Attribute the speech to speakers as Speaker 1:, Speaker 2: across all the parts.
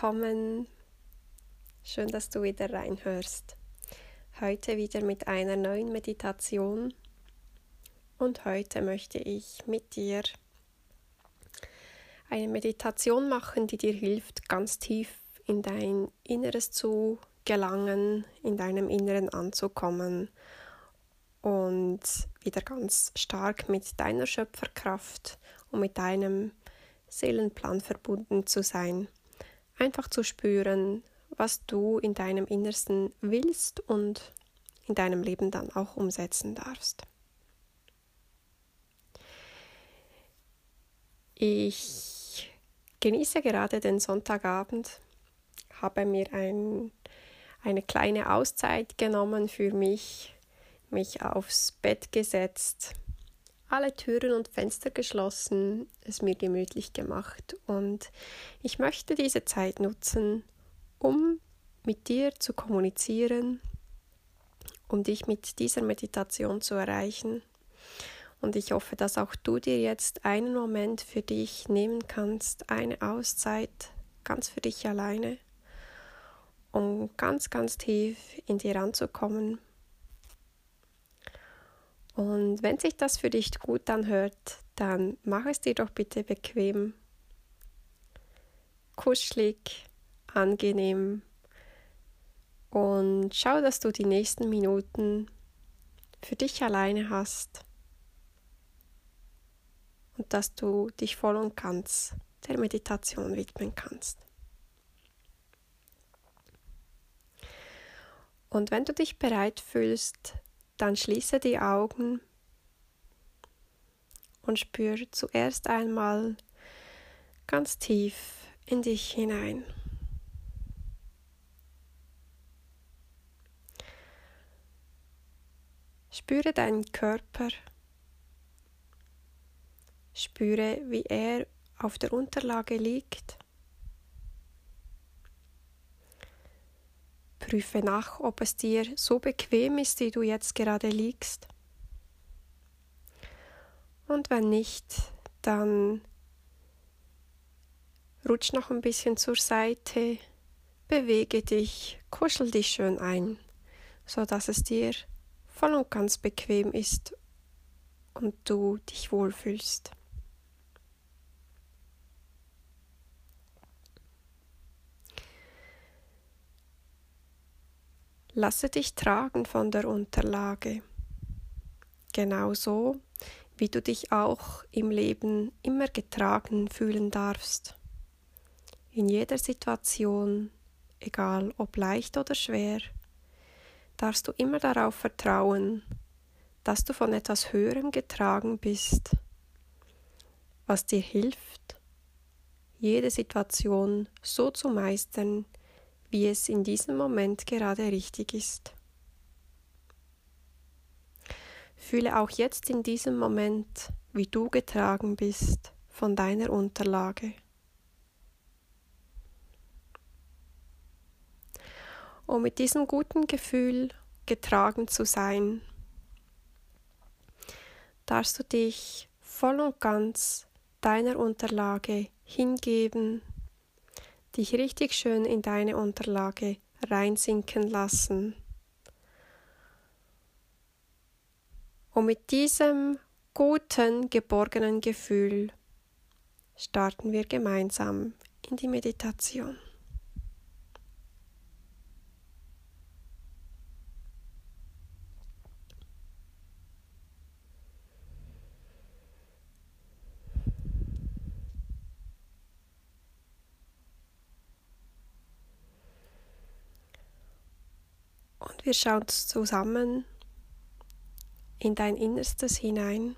Speaker 1: willkommen. Schön, dass du wieder reinhörst. Heute wieder mit einer neuen Meditation. Und heute möchte ich mit dir eine Meditation machen, die dir hilft, ganz tief in dein Inneres zu gelangen, in deinem Inneren anzukommen und wieder ganz stark mit deiner Schöpferkraft und mit deinem Seelenplan verbunden zu sein. Einfach zu spüren, was du in deinem Innersten willst und in deinem Leben dann auch umsetzen darfst. Ich genieße gerade den Sonntagabend, habe mir ein, eine kleine Auszeit genommen für mich, mich aufs Bett gesetzt alle Türen und Fenster geschlossen, es mir gemütlich gemacht und ich möchte diese Zeit nutzen, um mit dir zu kommunizieren, um dich mit dieser Meditation zu erreichen. Und ich hoffe, dass auch du dir jetzt einen Moment für dich nehmen kannst, eine Auszeit ganz für dich alleine, um ganz, ganz tief in dir anzukommen und wenn sich das für dich gut anhört, dann mach es dir doch bitte bequem, kuschelig, angenehm und schau, dass du die nächsten Minuten für dich alleine hast und dass du dich voll und ganz der Meditation widmen kannst. Und wenn du dich bereit fühlst, dann schließe die Augen und spüre zuerst einmal ganz tief in dich hinein. Spüre deinen Körper, spüre, wie er auf der Unterlage liegt. Prüfe nach, ob es dir so bequem ist, wie du jetzt gerade liegst. Und wenn nicht, dann rutsch noch ein bisschen zur Seite, bewege dich, kuschel dich schön ein, so dass es dir voll und ganz bequem ist und du dich wohlfühlst. Lasse dich tragen von der Unterlage, genauso wie du dich auch im Leben immer getragen fühlen darfst. In jeder Situation, egal ob leicht oder schwer, darfst du immer darauf vertrauen, dass du von etwas Höherem getragen bist, was dir hilft, jede Situation so zu meistern, wie es in diesem Moment gerade richtig ist. Fühle auch jetzt in diesem Moment, wie du getragen bist von deiner Unterlage. Um mit diesem guten Gefühl getragen zu sein, darfst du dich voll und ganz deiner Unterlage hingeben dich richtig schön in deine Unterlage reinsinken lassen. Und mit diesem guten, geborgenen Gefühl starten wir gemeinsam in die Meditation. Wir schauen zusammen in dein Innerstes hinein.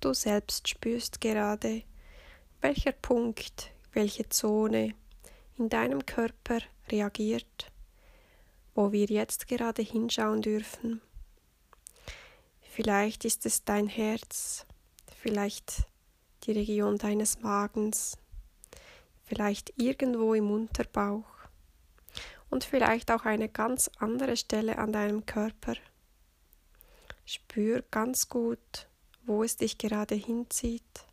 Speaker 1: Du selbst spürst gerade, welcher Punkt, welche Zone in deinem Körper reagiert, wo wir jetzt gerade hinschauen dürfen. Vielleicht ist es dein Herz, vielleicht die Region deines Magens, vielleicht irgendwo im Unterbauch und vielleicht auch eine ganz andere Stelle an deinem Körper. Spür ganz gut, wo es dich gerade hinzieht.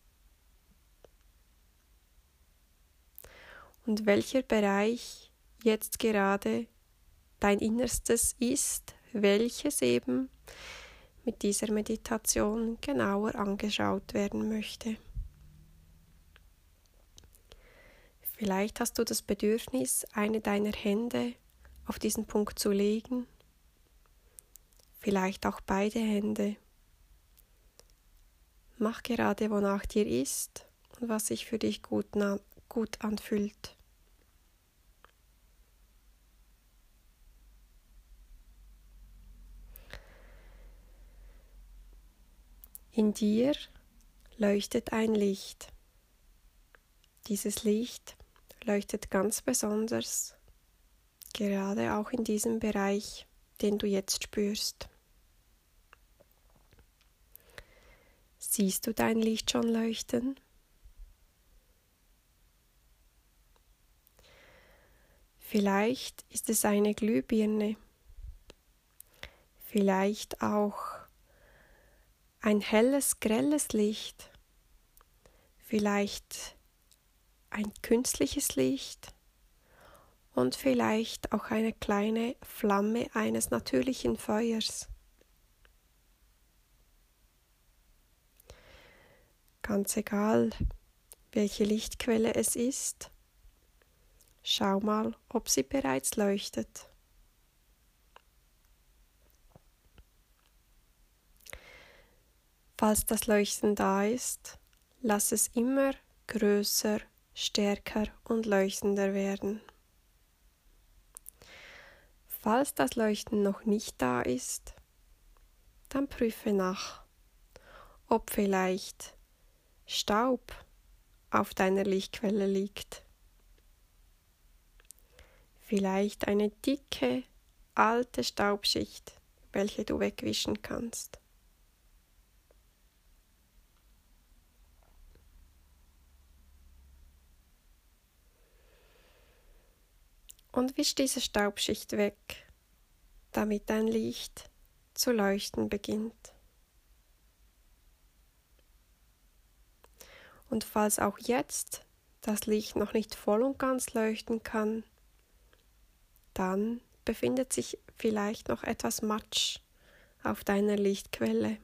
Speaker 1: und welcher Bereich jetzt gerade dein Innerstes ist, welches eben mit dieser Meditation genauer angeschaut werden möchte. Vielleicht hast du das Bedürfnis, eine deiner Hände auf diesen Punkt zu legen, vielleicht auch beide Hände. Mach gerade, wonach dir ist und was sich für dich gut, gut anfühlt. In dir leuchtet ein Licht. Dieses Licht leuchtet ganz besonders, gerade auch in diesem Bereich, den du jetzt spürst. Siehst du dein Licht schon leuchten? Vielleicht ist es eine Glühbirne, vielleicht auch ein helles, grelles Licht, vielleicht ein künstliches Licht und vielleicht auch eine kleine Flamme eines natürlichen Feuers. Ganz egal, welche Lichtquelle es ist, schau mal, ob sie bereits leuchtet. Falls das Leuchten da ist, lass es immer größer stärker und leuchtender werden. Falls das Leuchten noch nicht da ist, dann prüfe nach, ob vielleicht Staub auf deiner Lichtquelle liegt. Vielleicht eine dicke, alte Staubschicht, welche du wegwischen kannst. Und wisch diese Staubschicht weg, damit dein Licht zu leuchten beginnt. Und falls auch jetzt das Licht noch nicht voll und ganz leuchten kann, dann befindet sich vielleicht noch etwas Matsch auf deiner Lichtquelle.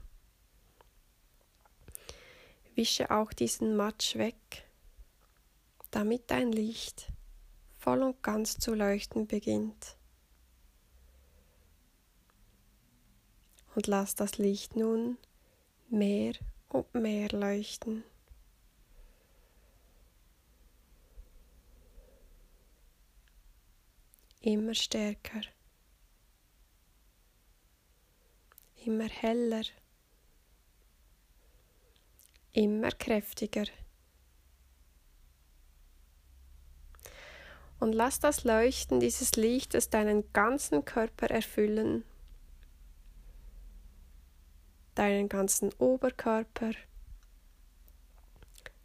Speaker 1: Wische auch diesen Matsch weg, damit dein Licht voll und ganz zu leuchten beginnt. Und lass das Licht nun mehr und mehr leuchten. Immer stärker, immer heller, immer kräftiger. Und lass das Leuchten dieses Lichtes deinen ganzen Körper erfüllen, deinen ganzen Oberkörper,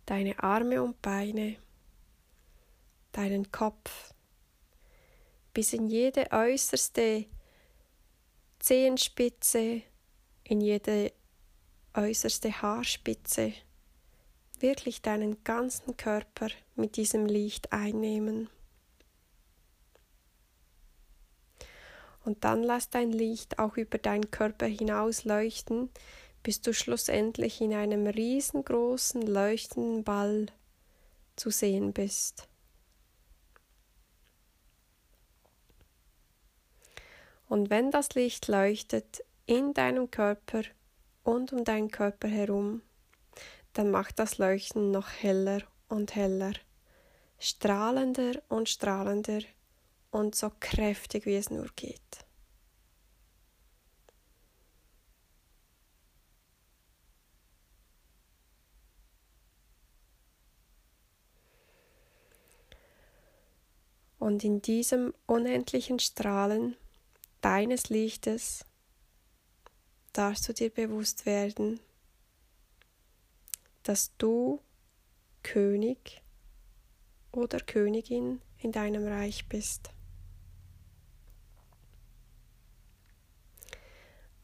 Speaker 1: deine Arme und Beine, deinen Kopf, bis in jede äußerste Zehenspitze, in jede äußerste Haarspitze, wirklich deinen ganzen Körper mit diesem Licht einnehmen. Und dann lass dein Licht auch über deinen Körper hinaus leuchten, bis du schlussendlich in einem riesengroßen leuchtenden Ball zu sehen bist. Und wenn das Licht leuchtet in deinem Körper und um deinen Körper herum, dann macht das Leuchten noch heller und heller, strahlender und strahlender und so kräftig, wie es nur geht. Und in diesem unendlichen Strahlen deines Lichtes darfst du dir bewusst werden, dass du König oder Königin in deinem Reich bist.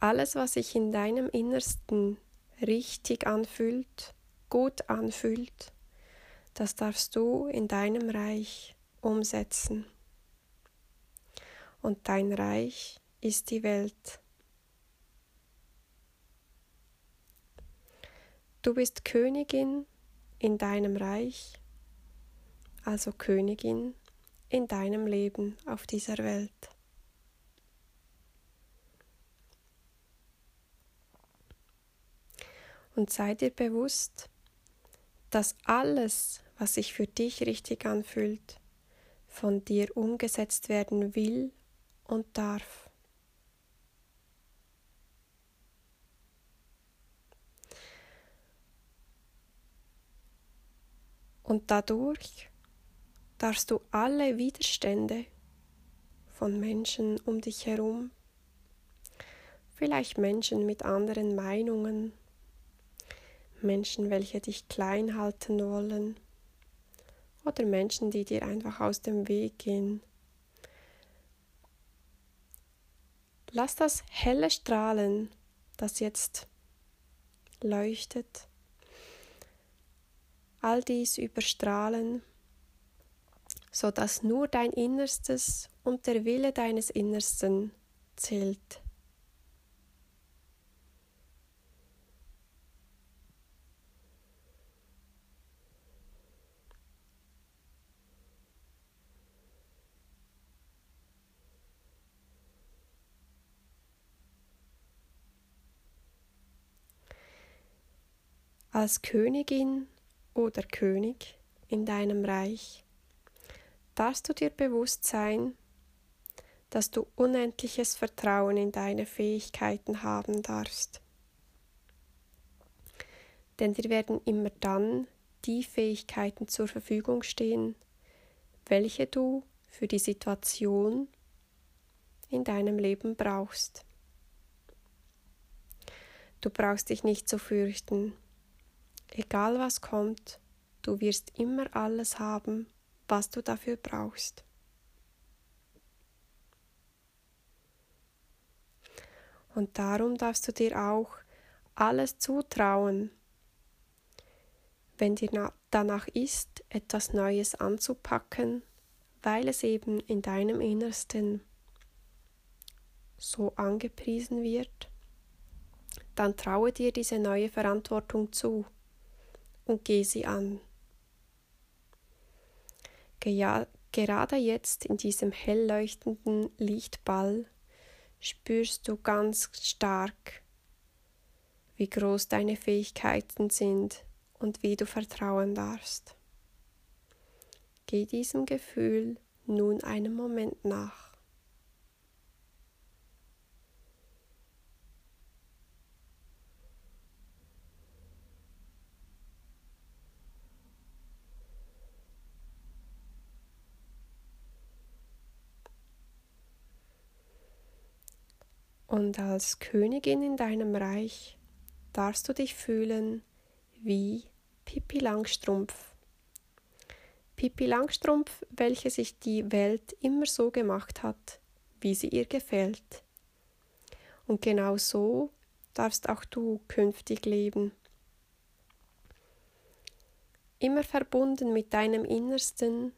Speaker 1: Alles, was sich in deinem Innersten richtig anfühlt, gut anfühlt, das darfst du in deinem Reich umsetzen. Und dein Reich ist die Welt. Du bist Königin in deinem Reich, also Königin in deinem Leben auf dieser Welt. Und sei dir bewusst, dass alles, was sich für dich richtig anfühlt, von dir umgesetzt werden will und darf. Und dadurch darfst du alle Widerstände von Menschen um dich herum, vielleicht Menschen mit anderen Meinungen, Menschen, welche dich klein halten wollen, oder Menschen, die dir einfach aus dem Weg gehen. Lass das helle Strahlen, das jetzt leuchtet, all dies überstrahlen so dass nur dein Innerstes und der Wille deines Innersten zählt. Als Königin oder König in deinem Reich darfst du dir bewusst sein, dass du unendliches Vertrauen in deine Fähigkeiten haben darfst. Denn dir werden immer dann die Fähigkeiten zur Verfügung stehen, welche du für die Situation in deinem Leben brauchst. Du brauchst dich nicht zu fürchten. Egal was kommt, du wirst immer alles haben, was du dafür brauchst. Und darum darfst du dir auch alles zutrauen, wenn dir danach ist, etwas Neues anzupacken, weil es eben in deinem Innersten so angepriesen wird, dann traue dir diese neue Verantwortung zu und geh sie an. Gerade jetzt in diesem hell leuchtenden Lichtball spürst du ganz stark, wie groß deine Fähigkeiten sind und wie du vertrauen darfst. Geh diesem Gefühl nun einen Moment nach. Und als Königin in deinem Reich darfst du dich fühlen wie Pippi Langstrumpf. Pippi Langstrumpf, welche sich die Welt immer so gemacht hat, wie sie ihr gefällt. Und genau so darfst auch du künftig leben. Immer verbunden mit deinem Innersten,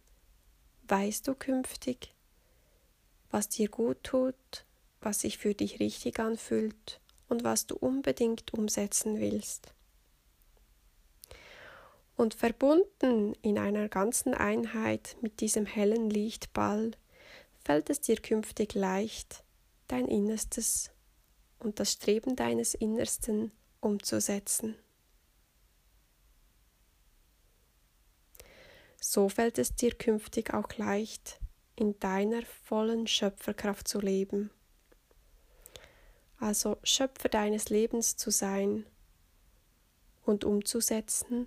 Speaker 1: weißt du künftig, was dir gut tut was sich für dich richtig anfühlt und was du unbedingt umsetzen willst. Und verbunden in einer ganzen Einheit mit diesem hellen Lichtball fällt es dir künftig leicht, dein Innerstes und das Streben deines Innersten umzusetzen. So fällt es dir künftig auch leicht, in deiner vollen Schöpferkraft zu leben also Schöpfer deines Lebens zu sein und umzusetzen,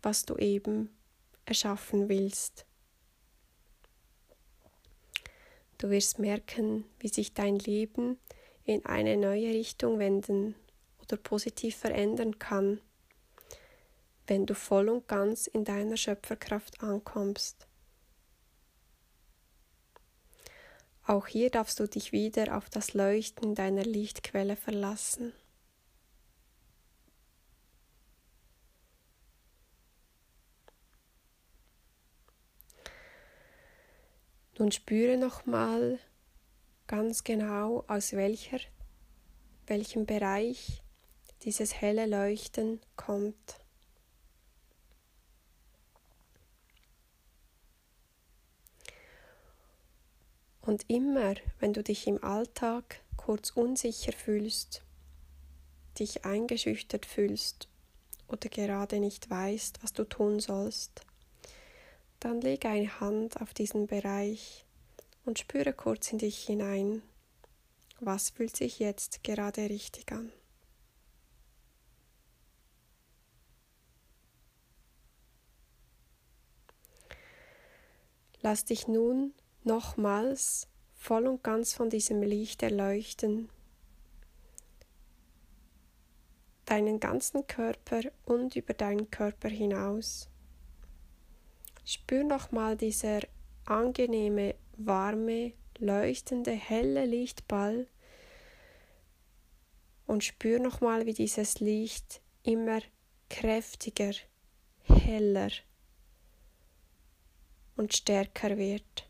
Speaker 1: was du eben erschaffen willst. Du wirst merken, wie sich dein Leben in eine neue Richtung wenden oder positiv verändern kann, wenn du voll und ganz in deiner Schöpferkraft ankommst. Auch hier darfst du dich wieder auf das Leuchten deiner Lichtquelle verlassen. Nun spüre nochmal ganz genau, aus welcher, welchem Bereich dieses helle Leuchten kommt. Und immer, wenn du dich im Alltag kurz unsicher fühlst, dich eingeschüchtert fühlst oder gerade nicht weißt, was du tun sollst, dann leg eine Hand auf diesen Bereich und spüre kurz in dich hinein. Was fühlt sich jetzt gerade richtig an? Lass dich nun nochmals voll und ganz von diesem Licht erleuchten, deinen ganzen Körper und über deinen Körper hinaus. Spür nochmal dieser angenehme, warme, leuchtende, helle Lichtball und spür nochmal, wie dieses Licht immer kräftiger, heller und stärker wird.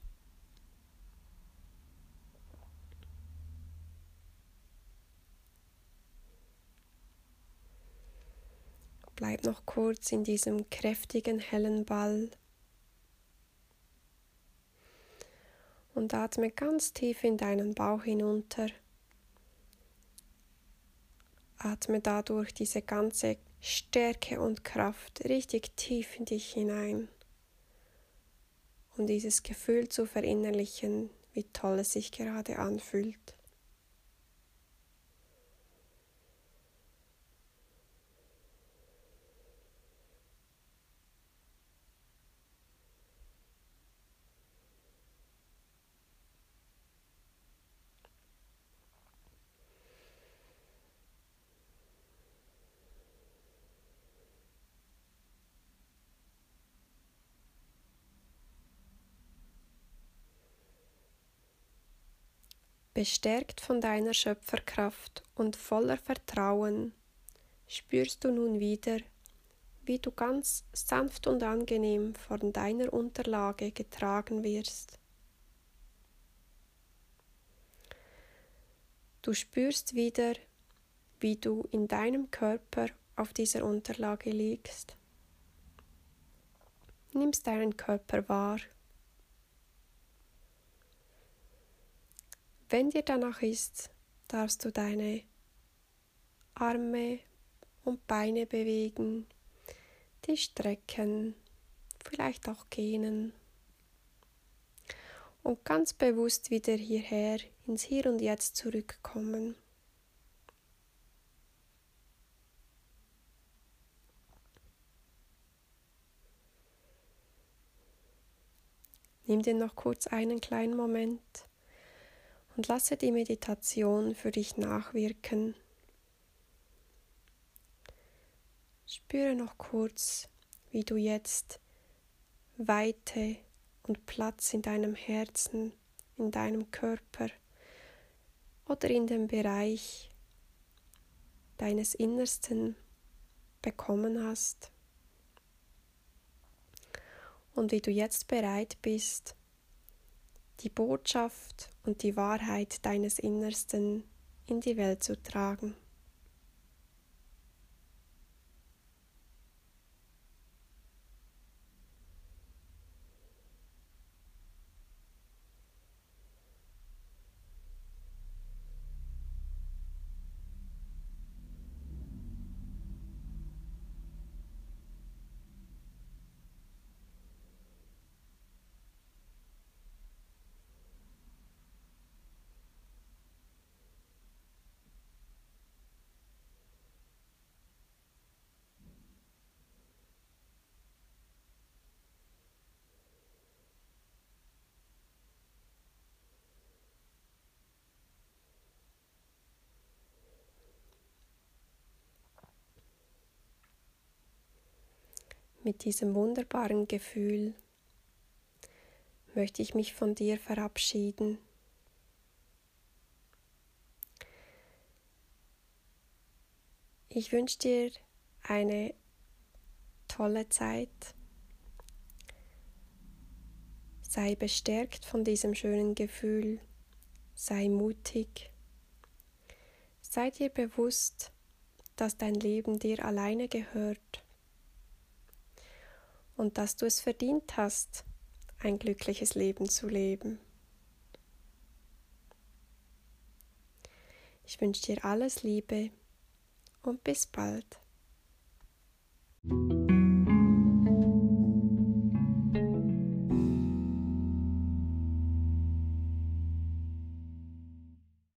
Speaker 1: Bleib noch kurz in diesem kräftigen, hellen Ball. Und atme ganz tief in deinen Bauch hinunter. Atme dadurch diese ganze Stärke und Kraft richtig tief in dich hinein. Um dieses Gefühl zu verinnerlichen, wie toll es sich gerade anfühlt. Bestärkt von deiner Schöpferkraft und voller Vertrauen spürst du nun wieder, wie du ganz sanft und angenehm von deiner Unterlage getragen wirst. Du spürst wieder, wie du in deinem Körper auf dieser Unterlage liegst. Nimmst deinen Körper wahr Wenn dir danach ist, darfst du deine Arme und Beine bewegen, die strecken, vielleicht auch gähnen und ganz bewusst wieder hierher ins Hier und Jetzt zurückkommen. Nimm dir noch kurz einen kleinen Moment und lasse die Meditation für dich nachwirken. Spüre noch kurz, wie du jetzt Weite und Platz in deinem Herzen, in deinem Körper oder in dem Bereich deines Innersten bekommen hast und wie du jetzt bereit bist, die Botschaft und die Wahrheit deines Innersten in die Welt zu tragen. Mit diesem wunderbaren Gefühl möchte ich mich von dir verabschieden. Ich wünsche dir eine tolle Zeit. Sei bestärkt von diesem schönen Gefühl, sei mutig, sei dir bewusst, dass dein Leben dir alleine gehört und dass du es verdient hast, ein glückliches Leben zu leben. Ich wünsche dir alles Liebe und bis bald.